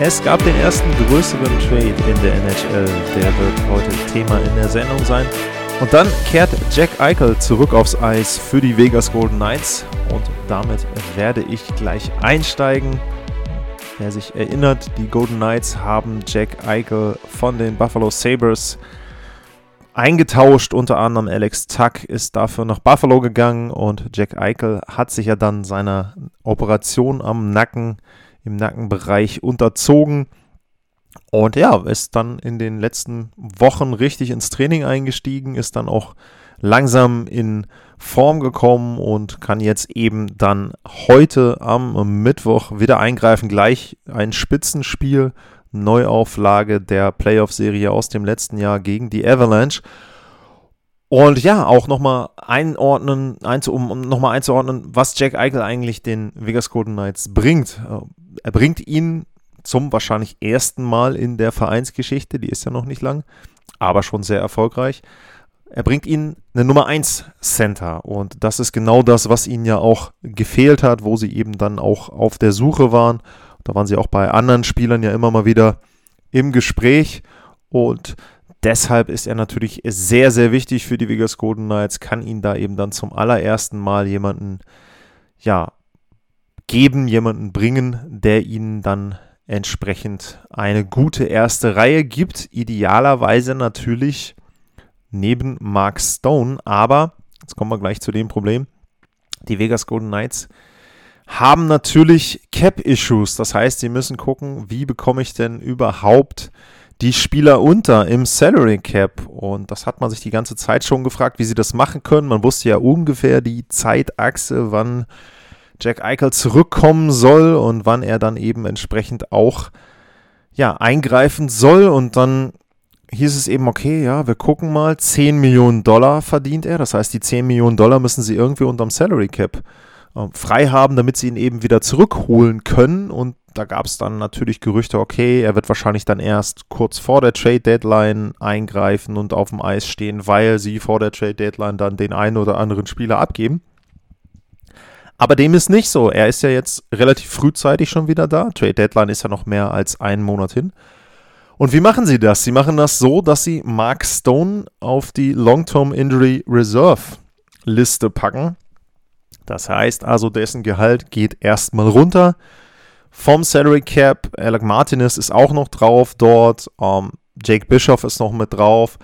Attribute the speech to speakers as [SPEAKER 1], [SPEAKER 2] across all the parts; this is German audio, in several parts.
[SPEAKER 1] Es gab den ersten größeren Trade in der NHL, der wird heute Thema in der Sendung sein. Und dann kehrt Jack Eichel zurück aufs Eis für die Vegas Golden Knights und damit werde ich gleich einsteigen. Wer sich erinnert, die Golden Knights haben Jack Eichel von den Buffalo Sabres eingetauscht. Unter anderem Alex Tuck ist dafür nach Buffalo gegangen und Jack Eichel hat sich ja dann seiner Operation am Nacken, im Nackenbereich unterzogen. Und ja, ist dann in den letzten Wochen richtig ins Training eingestiegen, ist dann auch langsam in Form gekommen und kann jetzt eben dann heute am Mittwoch wieder eingreifen. Gleich ein Spitzenspiel, Neuauflage der Playoff-Serie aus dem letzten Jahr gegen die Avalanche. Und ja, auch nochmal einordnen, um nochmal einzuordnen, was Jack Eichel eigentlich den Vegas Golden Knights bringt. Er bringt ihn zum wahrscheinlich ersten Mal in der Vereinsgeschichte, die ist ja noch nicht lang, aber schon sehr erfolgreich. Er bringt ihnen eine Nummer 1 Center und das ist genau das, was ihnen ja auch gefehlt hat, wo sie eben dann auch auf der Suche waren. Da waren sie auch bei anderen Spielern ja immer mal wieder im Gespräch und deshalb ist er natürlich sehr, sehr wichtig für die Vegas Golden Knights, kann ihnen da eben dann zum allerersten Mal jemanden, ja, geben, jemanden bringen, der ihnen dann entsprechend eine gute erste Reihe gibt. Idealerweise natürlich neben Mark Stone, aber jetzt kommen wir gleich zu dem Problem. Die Vegas Golden Knights haben natürlich Cap-Issues. Das heißt, sie müssen gucken, wie bekomme ich denn überhaupt die Spieler unter im Salary Cap. Und das hat man sich die ganze Zeit schon gefragt, wie sie das machen können. Man wusste ja ungefähr die Zeitachse, wann Jack Eichel zurückkommen soll und wann er dann eben entsprechend auch ja, eingreifen soll. Und dann hieß es eben, okay, ja, wir gucken mal, 10 Millionen Dollar verdient er. Das heißt, die 10 Millionen Dollar müssen sie irgendwie unterm Salary Cap äh, frei haben, damit sie ihn eben wieder zurückholen können. Und da gab es dann natürlich Gerüchte, okay, er wird wahrscheinlich dann erst kurz vor der Trade Deadline eingreifen und auf dem Eis stehen, weil sie vor der Trade Deadline dann den einen oder anderen Spieler abgeben. Aber dem ist nicht so. Er ist ja jetzt relativ frühzeitig schon wieder da. Trade Deadline ist ja noch mehr als einen Monat hin. Und wie machen sie das? Sie machen das so, dass sie Mark Stone auf die Long-Term Injury Reserve Liste packen. Das heißt also, dessen Gehalt geht erstmal runter vom Salary Cap. Alec Martinez ist auch noch drauf dort. Ähm, Jake Bischoff ist noch mit drauf.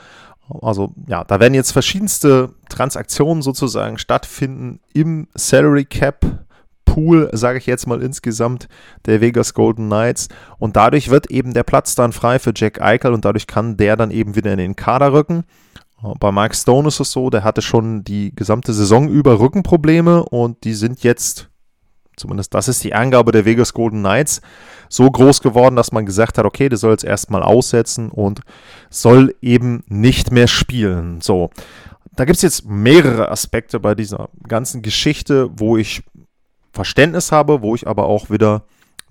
[SPEAKER 1] Also ja, da werden jetzt verschiedenste Transaktionen sozusagen stattfinden im Salary Cap Pool, sage ich jetzt mal insgesamt, der Vegas Golden Knights. Und dadurch wird eben der Platz dann frei für Jack Eichel und dadurch kann der dann eben wieder in den Kader rücken. Bei Mike Stone ist es so, der hatte schon die gesamte Saison über Rückenprobleme und die sind jetzt, zumindest das ist die Angabe der Vegas Golden Knights, so groß geworden, dass man gesagt hat, okay, der soll jetzt erstmal aussetzen und soll eben nicht mehr spielen. So, da gibt es jetzt mehrere Aspekte bei dieser ganzen Geschichte, wo ich Verständnis habe, wo ich aber auch wieder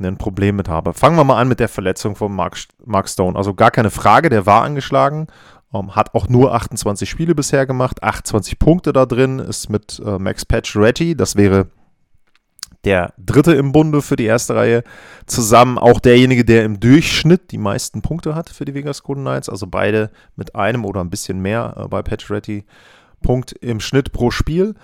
[SPEAKER 1] ein Problem mit habe. Fangen wir mal an mit der Verletzung von Mark, Mark Stone. Also gar keine Frage, der war angeschlagen, ähm, hat auch nur 28 Spiele bisher gemacht, 28 Punkte da drin, ist mit äh, Max Pacioretty, das wäre der dritte im Bunde für die erste Reihe. Zusammen auch derjenige, der im Durchschnitt die meisten Punkte hat für die Vegas Golden Knights. Also beide mit einem oder ein bisschen mehr äh, bei Pacioretty Punkt im Schnitt pro Spiel.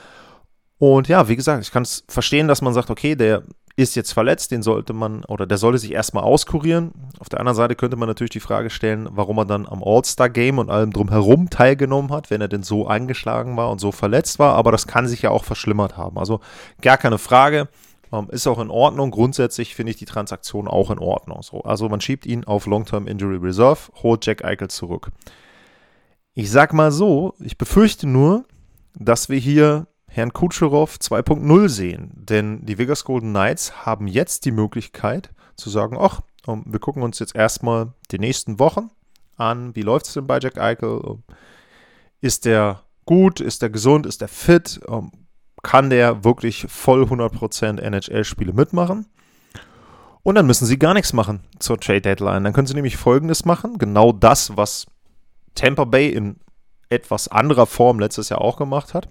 [SPEAKER 1] Und ja, wie gesagt, ich kann es verstehen, dass man sagt, okay, der ist jetzt verletzt, den sollte man oder der sollte sich erstmal auskurieren. Auf der anderen Seite könnte man natürlich die Frage stellen, warum er dann am All-Star-Game und allem drumherum teilgenommen hat, wenn er denn so angeschlagen war und so verletzt war. Aber das kann sich ja auch verschlimmert haben. Also gar keine Frage. Ähm, ist auch in Ordnung. Grundsätzlich finde ich die Transaktion auch in Ordnung. So, also man schiebt ihn auf Long-Term Injury Reserve, holt Jack Eichel zurück. Ich sag mal so, ich befürchte nur, dass wir hier Herrn Kutscherow 2.0 sehen. Denn die Vegas Golden Knights haben jetzt die Möglichkeit zu sagen, ach, wir gucken uns jetzt erstmal die nächsten Wochen an, wie läuft es denn bei Jack Eichel? Ist der gut? Ist der gesund? Ist der fit? Kann der wirklich voll 100% NHL-Spiele mitmachen? Und dann müssen sie gar nichts machen zur Trade Deadline. Dann können sie nämlich Folgendes machen: genau das, was Tampa Bay in etwas anderer Form letztes Jahr auch gemacht hat.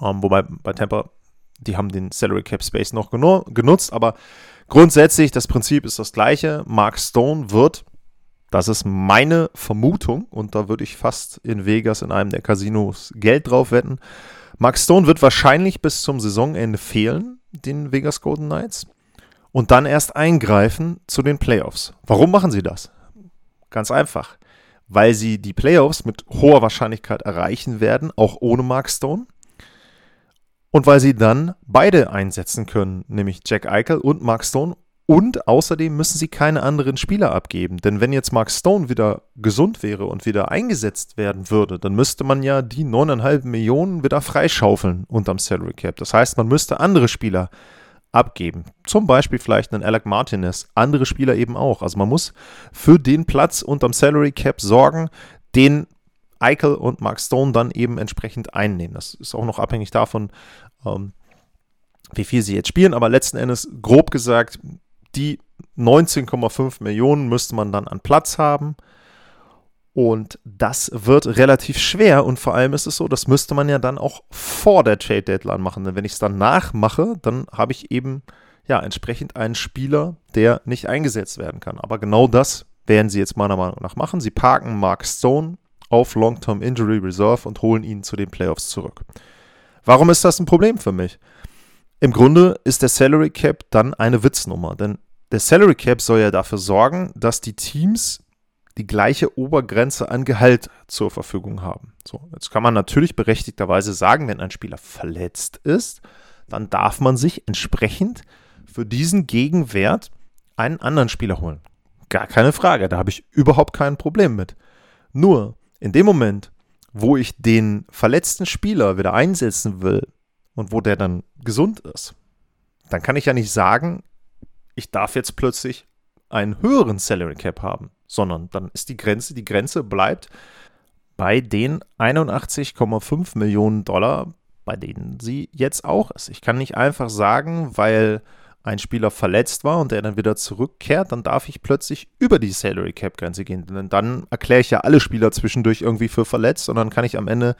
[SPEAKER 1] Ähm, wobei bei Tampa, die haben den Salary Cap Space noch genu genutzt, aber grundsätzlich das Prinzip ist das gleiche. Mark Stone wird, das ist meine Vermutung, und da würde ich fast in Vegas in einem der Casinos Geld drauf wetten. Mark Stone wird wahrscheinlich bis zum Saisonende fehlen, den Vegas Golden Knights, und dann erst eingreifen zu den Playoffs. Warum machen sie das? Ganz einfach weil sie die Playoffs mit hoher Wahrscheinlichkeit erreichen werden, auch ohne Mark Stone. Und weil sie dann beide einsetzen können, nämlich Jack Eichel und Mark Stone. Und außerdem müssen sie keine anderen Spieler abgeben. Denn wenn jetzt Mark Stone wieder gesund wäre und wieder eingesetzt werden würde, dann müsste man ja die 9,5 Millionen wieder freischaufeln unterm Salary Cap. Das heißt, man müsste andere Spieler abgeben. Zum Beispiel vielleicht einen Alec Martinez, andere Spieler eben auch. Also man muss für den Platz unterm Salary Cap sorgen, den Eichel und Mark Stone dann eben entsprechend einnehmen. Das ist auch noch abhängig davon, ähm, wie viel sie jetzt spielen, aber letzten Endes grob gesagt, die 19,5 Millionen müsste man dann an Platz haben. Und das wird relativ schwer und vor allem ist es so, das müsste man ja dann auch vor der Trade Deadline machen. Denn wenn ich es dann nachmache, dann habe ich eben ja entsprechend einen Spieler, der nicht eingesetzt werden kann. Aber genau das werden sie jetzt meiner Meinung nach machen. Sie parken Mark Stone auf Long-Term Injury Reserve und holen ihn zu den Playoffs zurück. Warum ist das ein Problem für mich? Im Grunde ist der Salary Cap dann eine Witznummer, denn der Salary Cap soll ja dafür sorgen, dass die Teams die gleiche Obergrenze an Gehalt zur Verfügung haben. So, jetzt kann man natürlich berechtigterweise sagen, wenn ein Spieler verletzt ist, dann darf man sich entsprechend für diesen Gegenwert einen anderen Spieler holen. Gar keine Frage, da habe ich überhaupt kein Problem mit. Nur in dem Moment, wo ich den verletzten Spieler wieder einsetzen will und wo der dann gesund ist, dann kann ich ja nicht sagen, ich darf jetzt plötzlich einen höheren Salary Cap haben sondern dann ist die Grenze, die Grenze bleibt bei den 81,5 Millionen Dollar, bei denen sie jetzt auch ist. Ich kann nicht einfach sagen, weil ein Spieler verletzt war und der dann wieder zurückkehrt, dann darf ich plötzlich über die Salary Cap Grenze gehen. Denn dann erkläre ich ja alle Spieler zwischendurch irgendwie für verletzt und dann kann ich am Ende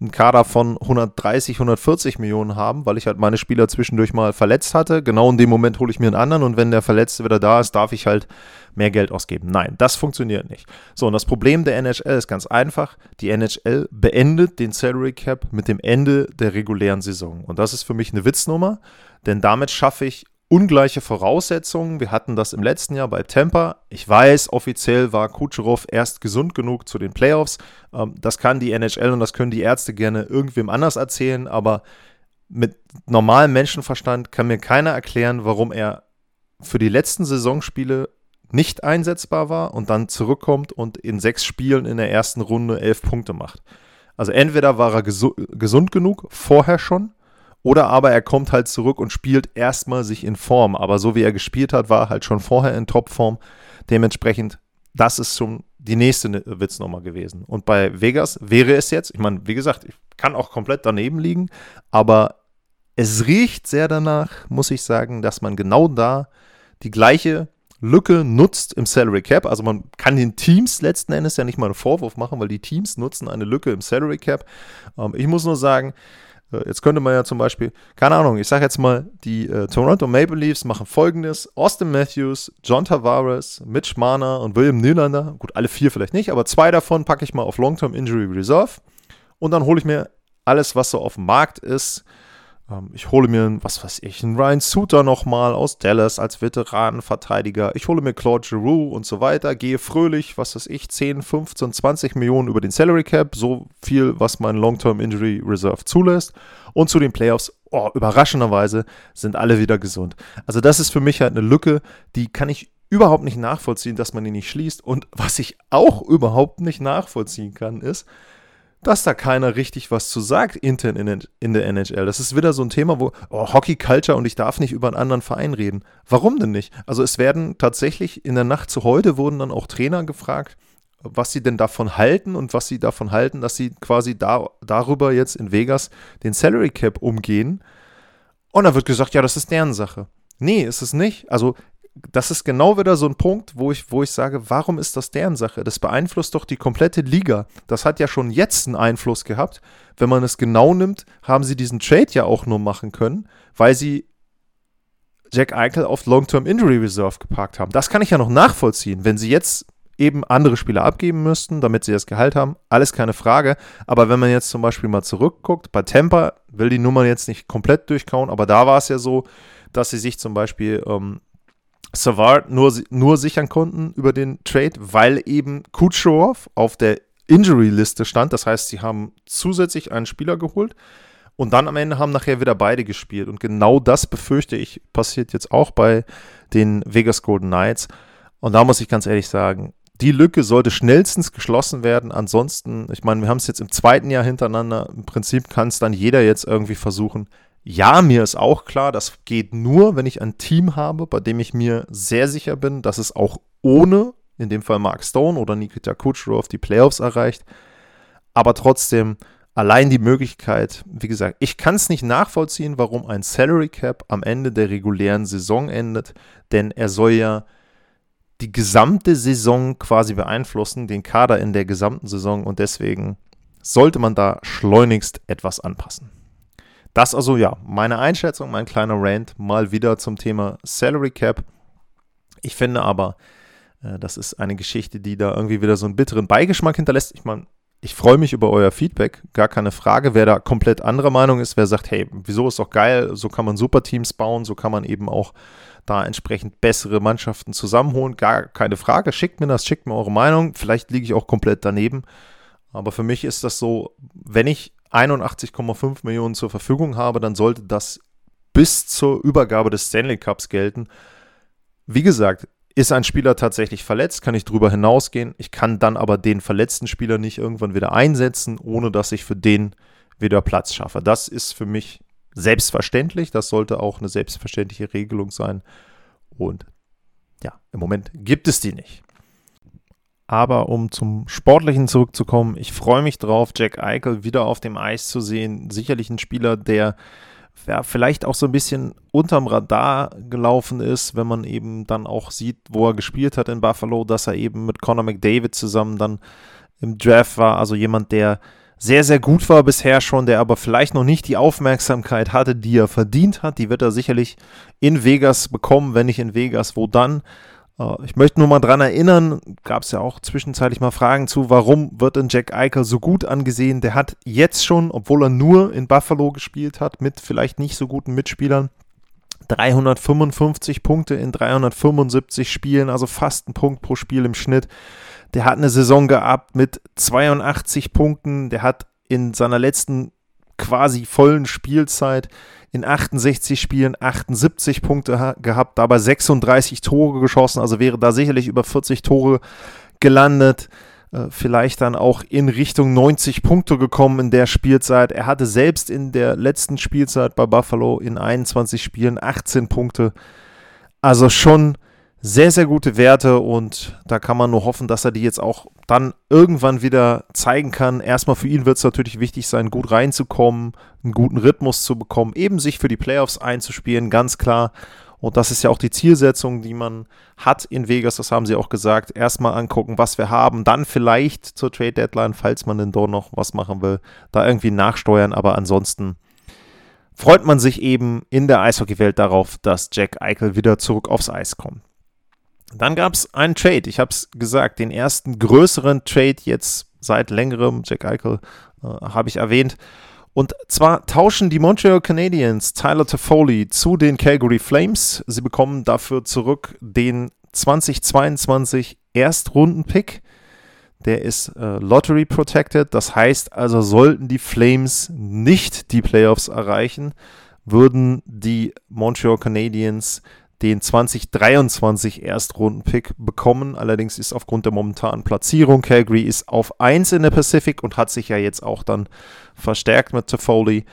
[SPEAKER 1] einen Kader von 130, 140 Millionen haben, weil ich halt meine Spieler zwischendurch mal verletzt hatte. Genau in dem Moment hole ich mir einen anderen und wenn der Verletzte wieder da ist, darf ich halt mehr Geld ausgeben. Nein, das funktioniert nicht. So, und das Problem der NHL ist ganz einfach. Die NHL beendet den Salary Cap mit dem Ende der regulären Saison. Und das ist für mich eine Witznummer, denn damit schaffe ich ungleiche Voraussetzungen. Wir hatten das im letzten Jahr bei Tampa. Ich weiß, offiziell war Kucherov erst gesund genug zu den Playoffs. Ähm, das kann die NHL und das können die Ärzte gerne irgendwem anders erzählen, aber mit normalem Menschenverstand kann mir keiner erklären, warum er für die letzten Saisonspiele nicht einsetzbar war und dann zurückkommt und in sechs Spielen in der ersten Runde elf Punkte macht. Also entweder war er gesu gesund genug, vorher schon, oder aber er kommt halt zurück und spielt erstmal sich in Form. Aber so wie er gespielt hat, war er halt schon vorher in Topform. Dementsprechend, das ist schon die nächste Witznummer gewesen. Und bei Vegas wäre es jetzt, ich meine, wie gesagt, ich kann auch komplett daneben liegen, aber es riecht sehr danach, muss ich sagen, dass man genau da die gleiche Lücke nutzt im Salary Cap. Also man kann den Teams letzten Endes ja nicht mal einen Vorwurf machen, weil die Teams nutzen eine Lücke im Salary Cap. Ähm, ich muss nur sagen, Jetzt könnte man ja zum Beispiel, keine Ahnung, ich sage jetzt mal, die äh, Toronto Maple Leafs machen folgendes: Austin Matthews, John Tavares, Mitch Marner und William Nylander. Gut, alle vier vielleicht nicht, aber zwei davon packe ich mal auf Long-Term Injury Reserve. Und dann hole ich mir alles, was so auf dem Markt ist, ich hole mir, was weiß ich, einen Ryan Suter nochmal aus Dallas als Veteranenverteidiger. Ich hole mir Claude Giroux und so weiter. Gehe fröhlich, was weiß ich, 10, 15, 20 Millionen über den Salary Cap. So viel, was mein Long-Term Injury Reserve zulässt. Und zu den Playoffs, oh, überraschenderweise sind alle wieder gesund. Also das ist für mich halt eine Lücke, die kann ich überhaupt nicht nachvollziehen, dass man die nicht schließt. Und was ich auch überhaupt nicht nachvollziehen kann, ist, dass da keiner richtig was zu sagt intern in, in der NHL. Das ist wieder so ein Thema, wo oh, Hockey Culture und ich darf nicht über einen anderen Verein reden. Warum denn nicht? Also es werden tatsächlich in der Nacht zu heute wurden dann auch Trainer gefragt, was sie denn davon halten und was sie davon halten, dass sie quasi da, darüber jetzt in Vegas den Salary Cap umgehen. Und dann wird gesagt, ja, das ist deren Sache. Nee, ist es nicht. Also das ist genau wieder so ein Punkt, wo ich, wo ich sage, warum ist das deren Sache? Das beeinflusst doch die komplette Liga. Das hat ja schon jetzt einen Einfluss gehabt. Wenn man es genau nimmt, haben sie diesen Trade ja auch nur machen können, weil sie Jack Eichel auf Long-Term Injury Reserve geparkt haben. Das kann ich ja noch nachvollziehen. Wenn sie jetzt eben andere Spieler abgeben müssten, damit sie das Gehalt haben, alles keine Frage. Aber wenn man jetzt zum Beispiel mal zurückguckt, bei Tampa will die Nummer jetzt nicht komplett durchkauen, aber da war es ja so, dass sie sich zum Beispiel ähm, Savard nur, nur sichern konnten über den Trade, weil eben Kucherov auf der Injury-Liste stand. Das heißt, sie haben zusätzlich einen Spieler geholt und dann am Ende haben nachher wieder beide gespielt. Und genau das befürchte ich passiert jetzt auch bei den Vegas Golden Knights. Und da muss ich ganz ehrlich sagen, die Lücke sollte schnellstens geschlossen werden. Ansonsten, ich meine, wir haben es jetzt im zweiten Jahr hintereinander. Im Prinzip kann es dann jeder jetzt irgendwie versuchen, ja, mir ist auch klar, das geht nur, wenn ich ein Team habe, bei dem ich mir sehr sicher bin, dass es auch ohne, in dem Fall Mark Stone oder Nikita Kucherov, die Playoffs erreicht. Aber trotzdem, allein die Möglichkeit, wie gesagt, ich kann es nicht nachvollziehen, warum ein Salary Cap am Ende der regulären Saison endet, denn er soll ja die gesamte Saison quasi beeinflussen, den Kader in der gesamten Saison und deswegen sollte man da schleunigst etwas anpassen. Das also ja, meine Einschätzung, mein kleiner Rant mal wieder zum Thema Salary Cap. Ich finde aber, äh, das ist eine Geschichte, die da irgendwie wieder so einen bitteren Beigeschmack hinterlässt. Ich meine, ich freue mich über euer Feedback, gar keine Frage. Wer da komplett anderer Meinung ist, wer sagt, hey, wieso ist doch geil, so kann man Superteams bauen, so kann man eben auch da entsprechend bessere Mannschaften zusammenholen, gar keine Frage. Schickt mir das, schickt mir eure Meinung. Vielleicht liege ich auch komplett daneben. Aber für mich ist das so, wenn ich 81,5 Millionen zur Verfügung habe, dann sollte das bis zur Übergabe des Stanley Cups gelten. Wie gesagt, ist ein Spieler tatsächlich verletzt, kann ich drüber hinausgehen. Ich kann dann aber den verletzten Spieler nicht irgendwann wieder einsetzen, ohne dass ich für den wieder Platz schaffe. Das ist für mich selbstverständlich. Das sollte auch eine selbstverständliche Regelung sein. Und ja, im Moment gibt es die nicht. Aber um zum Sportlichen zurückzukommen, ich freue mich drauf, Jack Eichel wieder auf dem Eis zu sehen. Sicherlich ein Spieler, der ja, vielleicht auch so ein bisschen unterm Radar gelaufen ist, wenn man eben dann auch sieht, wo er gespielt hat in Buffalo, dass er eben mit Conor McDavid zusammen dann im Draft war. Also jemand, der sehr, sehr gut war bisher schon, der aber vielleicht noch nicht die Aufmerksamkeit hatte, die er verdient hat. Die wird er sicherlich in Vegas bekommen, wenn nicht in Vegas, wo dann. Äh, ich möchte nur mal dran erinnern, gab es ja auch zwischenzeitlich mal Fragen zu, warum wird denn Jack Eichel so gut angesehen? Der hat jetzt schon, obwohl er nur in Buffalo gespielt hat, mit vielleicht nicht so guten Mitspielern, 355 Punkte in 375 Spielen, also fast ein Punkt pro Spiel im Schnitt. Der hat eine Saison gehabt mit 82 Punkten. Der hat in seiner letzten quasi vollen Spielzeit in 68 Spielen 78 Punkte gehabt, dabei 36 Tore geschossen, also wäre da sicherlich über 40 Tore gelandet. Äh, vielleicht dann auch in Richtung 90 Punkte gekommen in der Spielzeit. Er hatte selbst in der letzten Spielzeit bei Buffalo in 21 Spielen 18 Punkte. Also schon sehr, sehr gute Werte und da kann man nur hoffen, dass er die jetzt auch dann irgendwann wieder zeigen kann. Erstmal für ihn wird es natürlich wichtig sein, gut reinzukommen, einen guten Rhythmus zu bekommen, eben sich für die Playoffs einzuspielen, ganz klar. Und das ist ja auch die Zielsetzung, die man hat in Vegas, das haben sie auch gesagt. Erstmal angucken, was wir haben, dann vielleicht zur Trade Deadline, falls man denn dort noch was machen will, da irgendwie nachsteuern. Aber ansonsten freut man sich eben in der Eishockeywelt darauf, dass Jack Eichel wieder zurück aufs Eis kommt. Dann gab es einen Trade, ich habe es gesagt, den ersten größeren Trade jetzt seit längerem, Jack Eichel äh, habe ich erwähnt. Und zwar tauschen die Montreal Canadiens Tyler Toffoli zu den Calgary Flames. Sie bekommen dafür zurück den 2022 Erstrunden-Pick. Der ist äh, Lottery Protected. Das heißt also, sollten die Flames nicht die Playoffs erreichen, würden die Montreal Canadiens den 2023 Erstrunden-Pick bekommen. Allerdings ist aufgrund der momentanen Platzierung Calgary ist auf 1 in der Pacific und hat sich ja jetzt auch dann verstärkt mit Toffoli.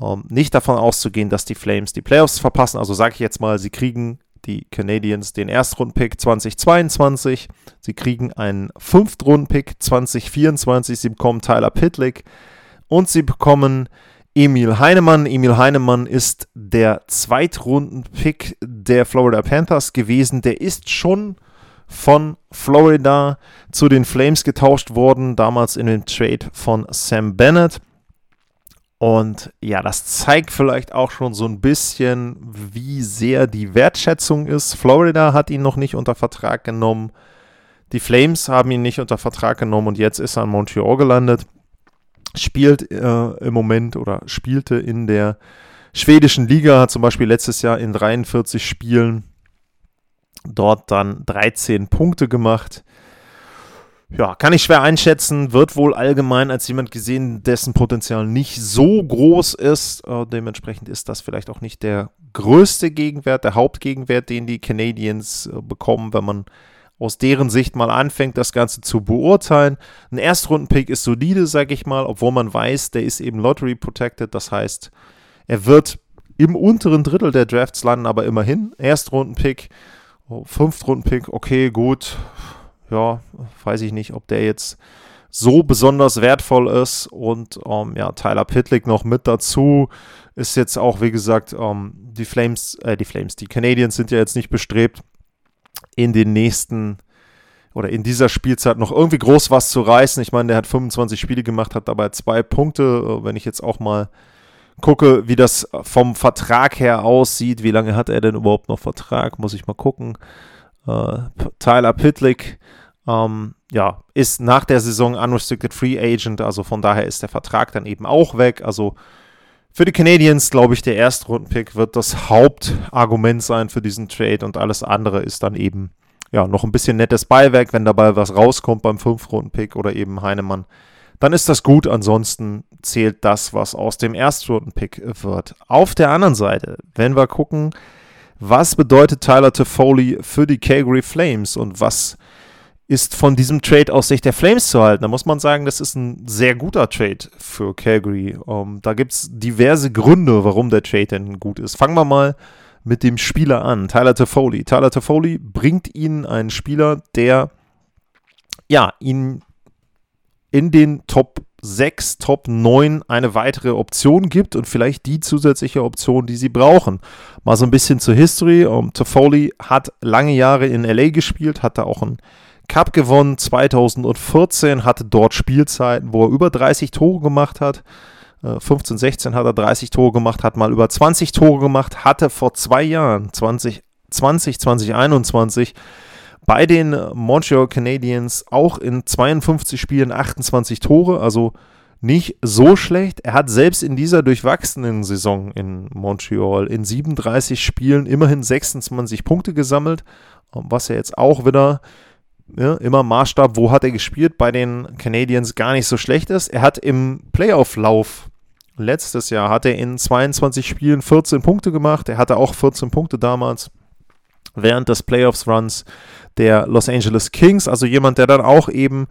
[SPEAKER 1] Ähm, nicht davon auszugehen, dass die Flames die Playoffs verpassen. Also sage ich jetzt mal, sie kriegen die Canadiens den Erstrundenpick 2022. Sie kriegen einen Fünftrundenpick 2024. Sie bekommen Tyler Pitlick und sie bekommen Emil Heinemann. Emil Heinemann ist der Zweitrunden-Pick der Florida Panthers gewesen. Der ist schon von Florida zu den Flames getauscht worden, damals in dem Trade von Sam Bennett. Und ja, das zeigt vielleicht auch schon so ein bisschen, wie sehr die Wertschätzung ist. Florida hat ihn noch nicht unter Vertrag genommen. Die Flames haben ihn nicht unter Vertrag genommen und jetzt ist er in Montreal gelandet spielt äh, im Moment oder spielte in der schwedischen Liga, hat zum Beispiel letztes Jahr in 43 Spielen dort dann 13 Punkte gemacht. Ja, kann ich schwer einschätzen, wird wohl allgemein als jemand gesehen, dessen Potenzial nicht so groß ist. Äh, dementsprechend ist das vielleicht auch nicht der größte Gegenwert, der Hauptgegenwert, den die Canadiens äh, bekommen, wenn man aus deren Sicht mal anfängt, das Ganze zu beurteilen. Ein Erstrundenpick ist solide, sag ich mal, obwohl man weiß, der ist eben Lottery protected. Das heißt, er wird im unteren Drittel der Drafts landen, aber immerhin. Erstrundenpick, Fünftrundenpick, okay, gut. Ja, weiß ich nicht, ob der jetzt so besonders wertvoll ist. Und ähm, ja, Tyler Pitlick noch mit dazu. Ist jetzt auch, wie gesagt, ähm, die Flames, äh, die Flames, die Canadiens sind ja jetzt nicht bestrebt, in den nächsten oder in dieser Spielzeit noch irgendwie groß was zu reißen. Ich meine, der hat 25 Spiele gemacht, hat dabei zwei Punkte. Wenn ich jetzt auch mal gucke, wie das vom Vertrag her aussieht, wie lange hat er denn überhaupt noch Vertrag, muss ich mal gucken. Äh, Tyler Pitlick, ähm, ja, ist nach der Saison Unrestricted Free Agent, also von daher ist der Vertrag dann eben auch weg. Also für die Canadiens, glaube ich, der Erstrundenpick wird das Hauptargument sein für diesen Trade und alles andere ist dann eben ja noch ein bisschen nettes Beiwerk, wenn dabei was rauskommt beim Fünfrundenpick oder eben Heinemann. Dann ist das gut, ansonsten zählt das, was aus dem Erstrundenpick wird. Auf der anderen Seite, wenn wir gucken, was bedeutet Tyler Toffoli für die Calgary Flames und was ist von diesem Trade aus Sicht der Flames zu halten. Da muss man sagen, das ist ein sehr guter Trade für Calgary. Um, ähm, da gibt es diverse Gründe, warum der Trade denn gut ist. Fangen wir mal mit dem Spieler an, Tyler Toffoli. Tyler Toffoli bringt ihnen einen Spieler, der ja, ihnen in den Top 6, Top 9 eine weitere Option gibt und vielleicht die zusätzliche Option, die sie brauchen. Mal so ein bisschen zur History. Um, ähm, Toffoli hat lange Jahre in LA gespielt, hatte auch ein Cup gewonnen 2014, hatte dort Spielzeiten, wo er über 30 Tore gemacht hat. 15, äh, 16 hat er 30 Tore gemacht, hat mal über 20 Tore gemacht, hatte vor zwei Jahren, 2020, 2021, bei den Montreal Canadiens auch in 52 Spielen 28 Tore, also nicht so schlecht. Er hat selbst in dieser durchwachsenen Saison in Montreal in 37 Spielen immerhin 26 Punkte gesammelt, was er jetzt auch wieder ja, immer Maßstab, wo hat er gespielt, bei den Canadiens gar nicht so schlecht ist. Er hat im Playoff-Lauf letztes Jahr hat er in 22 Spielen 14 Punkte gemacht. Er hatte auch 14 Punkte damals während des Playoffs-Runs der Los Angeles Kings. Also jemand, der dann auch eben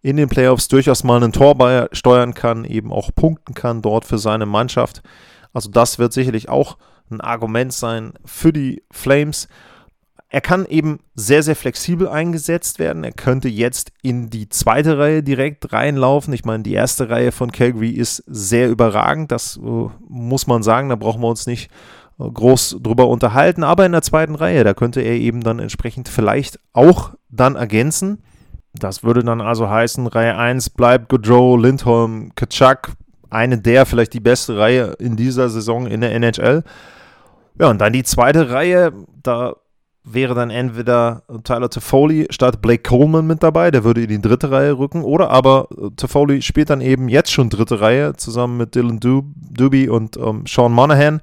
[SPEAKER 1] in den Playoffs durchaus mal einen Tor steuern kann, eben auch punkten kann dort für seine Mannschaft. Also das wird sicherlich auch ein Argument sein für die Flames. Er kann eben sehr, sehr flexibel eingesetzt werden. Er könnte jetzt in die zweite Reihe direkt reinlaufen. Ich meine, die erste Reihe von Calgary ist sehr überragend. Das äh, muss man sagen. Da brauchen wir uns nicht äh, groß drüber unterhalten. Aber in der zweiten Reihe, da könnte er eben dann entsprechend vielleicht auch dann ergänzen. Das würde dann also heißen, Reihe 1 bleibt Goodrow, Lindholm, Kaczak. Eine der, vielleicht die beste Reihe in dieser Saison in der NHL. Ja, und dann die zweite Reihe, da wäre dann entweder Tyler Toffoli statt Blake Coleman mit dabei, der würde in die dritte Reihe rücken, oder aber äh, Toffoli spielt dann eben jetzt schon dritte Reihe zusammen mit Dylan Doobie und ähm, Sean Monahan.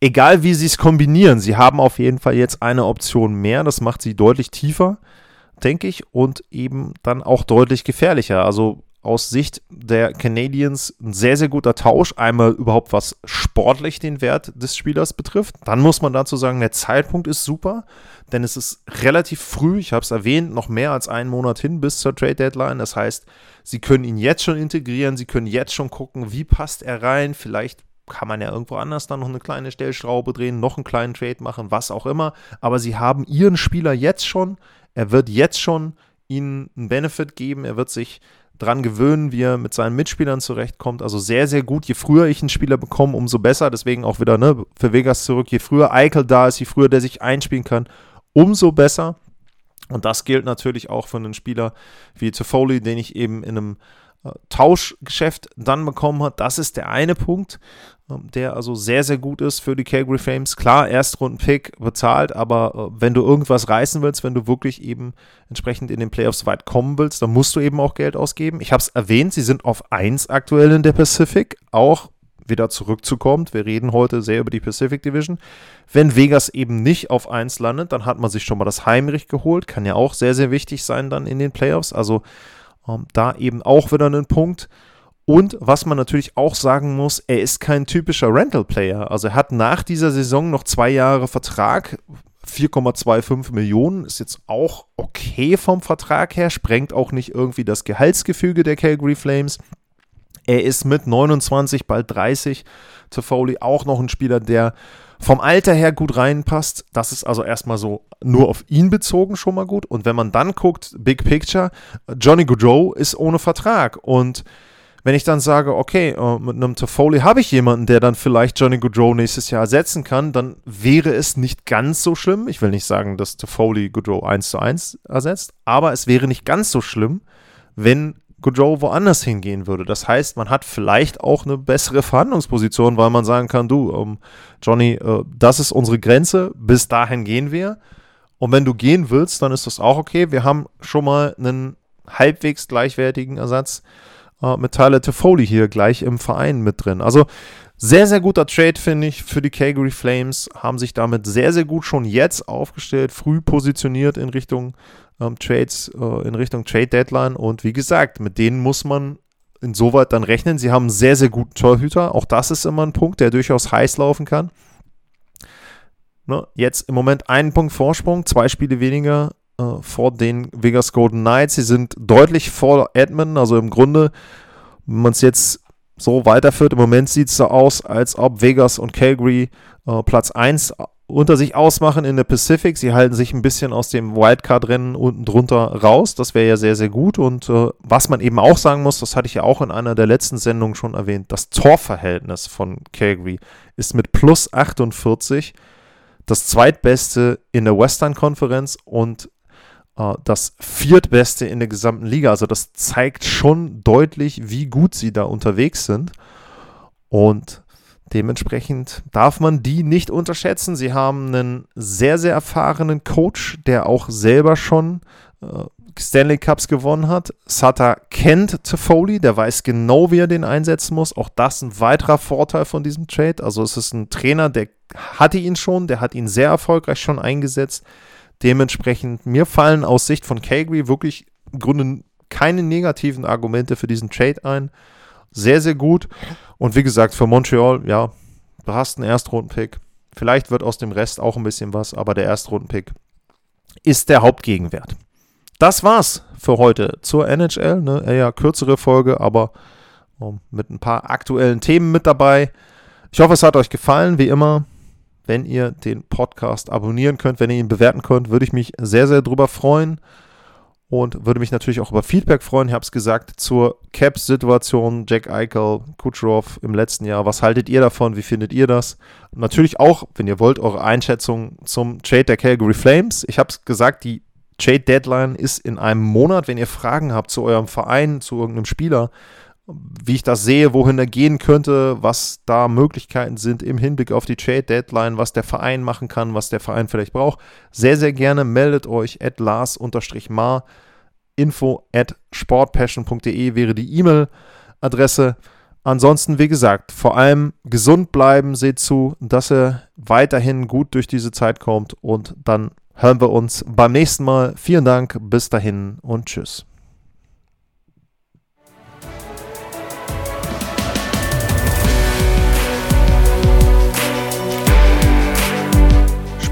[SPEAKER 1] Egal wie sie es kombinieren, sie haben auf jeden Fall jetzt eine Option mehr, das macht sie deutlich tiefer, denke ich, und eben dann auch deutlich gefährlicher. Also aus Sicht der Canadiens ein sehr, sehr guter Tausch. Einmal überhaupt was sportlich den Wert des Spielers betrifft. Dann muss man dazu sagen, der Zeitpunkt ist super, denn es ist relativ früh, ich habe es erwähnt, noch mehr als einen Monat hin bis zur Trade Deadline. Das heißt, sie können ihn jetzt schon integrieren, sie können jetzt schon gucken, wie passt er rein. Vielleicht kann man ja irgendwo anders dann noch eine kleine Stellschraube drehen, noch einen kleinen Trade machen, was auch immer. Aber sie haben ihren Spieler jetzt schon. Er wird jetzt schon ihnen einen Benefit geben. Er wird sich dran gewöhnen, wie er mit seinen Mitspielern zurechtkommt. Also sehr, sehr gut. Je früher ich einen Spieler bekomme, umso besser. Deswegen auch wieder ne, für Vegas zurück. Je früher Eichel da ist, je früher der sich einspielen kann, umso besser. Und das gilt natürlich auch für einen Spieler wie Toffoli, den ich eben in einem Tauschgeschäft dann bekommen habe. Das ist der eine Punkt, ähm, der also sehr, sehr gut ist für die Calgary Flames. Klar, Erstrunden-Pick bezahlt, aber äh, wenn du irgendwas reißen willst, wenn du wirklich eben entsprechend in den Playoffs weit kommen willst, dann musst du eben auch Geld ausgeben. Ich habe es erwähnt, sie sind auf 1 aktuell in der Pacific, auch wieder zurückzukommen. Wir reden heute sehr über die Pacific Division. Wenn Vegas eben nicht auf 1 landet, dann hat man sich schon mal das Heimrecht geholt. Kann ja auch sehr, sehr wichtig sein dann in den Playoffs. Also ähm, da eben auch wieder ein Punkt. Und was man natürlich auch sagen muss, er ist kein typischer Rental-Player. Also er hat nach dieser Saison noch zwei Jahre Vertrag. 4,25 Millionen ist jetzt auch okay vom Vertrag her, sprengt auch nicht irgendwie das Gehaltsgefüge der Calgary Flames. Er ist mit 29, bald 30 zu Foley auch noch ein Spieler, der vom Alter her gut reinpasst. Das ist also erstmal so nur auf ihn bezogen schon mal gut. Und wenn man dann guckt, Big Picture, Johnny Goodrow ist ohne Vertrag. Und wenn ich dann sage, okay, äh, mit einem Toffoli habe ich jemanden, der dann vielleicht Johnny Goodrow nächstes Jahr ersetzen kann, dann wäre es nicht ganz so schlimm. Ich will nicht sagen, dass Toffoli Goodrow 1 zu 1 ersetzt, aber es wäre nicht ganz so schlimm, wenn Goodrow woanders hingehen würde. Das heißt, man hat vielleicht auch eine bessere Verhandlungsposition, weil man sagen kann, du, ähm, Johnny, äh, das ist unsere Grenze, bis dahin gehen wir. Und wenn du gehen willst, dann ist das auch okay. Wir haben schon mal einen halbwegs gleichwertigen Ersatz äh, mit Tyler Toffoli hier gleich im Verein mit drin. Also sehr, sehr guter Trade, finde ich, für die Calgary Flames. Haben sich damit sehr, sehr gut schon jetzt aufgestellt, früh positioniert in Richtung ähm, Trades, äh, in Richtung Trade Deadline. Und wie gesagt, mit denen muss man insoweit dann rechnen. Sie haben sehr, sehr guten Torhüter. Auch das ist immer ein Punkt, der durchaus heiß laufen kann. Ne? Jetzt im Moment einen Punkt Vorsprung, zwei Spiele weniger äh, vor den Vegas Golden Knights. Sie sind deutlich vor Edmonton. Also im Grunde, wenn man es jetzt so weiterführt, im Moment sieht es so aus, als ob Vegas und Calgary äh, Platz 1 unter sich ausmachen in der Pacific. Sie halten sich ein bisschen aus dem Wildcard-Rennen unten drunter raus. Das wäre ja sehr, sehr gut. Und äh, was man eben auch sagen muss, das hatte ich ja auch in einer der letzten Sendungen schon erwähnt, das Torverhältnis von Calgary ist mit plus 48 das zweitbeste in der Western-Konferenz und das viertbeste in der gesamten Liga. Also das zeigt schon deutlich, wie gut sie da unterwegs sind. Und Dementsprechend darf man die nicht unterschätzen. Sie haben einen sehr, sehr erfahrenen Coach, der auch selber schon äh, Stanley Cups gewonnen hat. Sutter kennt Toffoli, der weiß genau, wie er den einsetzen muss. Auch das ein weiterer Vorteil von diesem Trade. Also es ist ein Trainer, der hatte ihn schon, der hat ihn sehr erfolgreich schon eingesetzt. Dementsprechend, mir fallen aus Sicht von Calgary wirklich im Grunde keine negativen Argumente für diesen Trade ein sehr, sehr gut. Und wie gesagt, für Montreal, ja, du hast einen Erstrunden-Pick. Vielleicht wird aus dem Rest auch ein bisschen was, aber der Erstrunden-Pick ist der Hauptgegenwert. Das war's für heute zur NHL. Ne? Eher kürzere Folge, aber um, mit ein paar aktuellen Themen mit dabei. Ich hoffe, es hat euch gefallen. Wie immer, wenn ihr den Podcast abonnieren könnt, wenn ihr ihn bewerten könnt, würde ich mich sehr, sehr drüber freuen und würde mich natürlich auch über Feedback freuen. Ich habe es gesagt zur Caps-Situation, Jack Eichel, Kucherov im letzten Jahr. Was haltet ihr davon? Wie findet ihr das? Natürlich auch, wenn ihr wollt, eure Einschätzung zum Trade der Calgary Flames. Ich habe es gesagt, die Trade Deadline ist in einem Monat. Wenn ihr Fragen habt zu eurem Verein, zu irgendeinem Spieler, wie ich das sehe, wohin er gehen könnte, was da Möglichkeiten sind im Hinblick auf die Trade Deadline, was der Verein machen kann, was der Verein vielleicht braucht. Sehr, sehr gerne meldet euch at Lars-Mar. Info at sportpassion.de wäre die E-Mail-Adresse. Ansonsten, wie gesagt, vor allem gesund bleiben, seht zu, dass er weiterhin gut durch diese Zeit kommt und dann hören wir uns beim nächsten Mal. Vielen Dank, bis dahin und tschüss.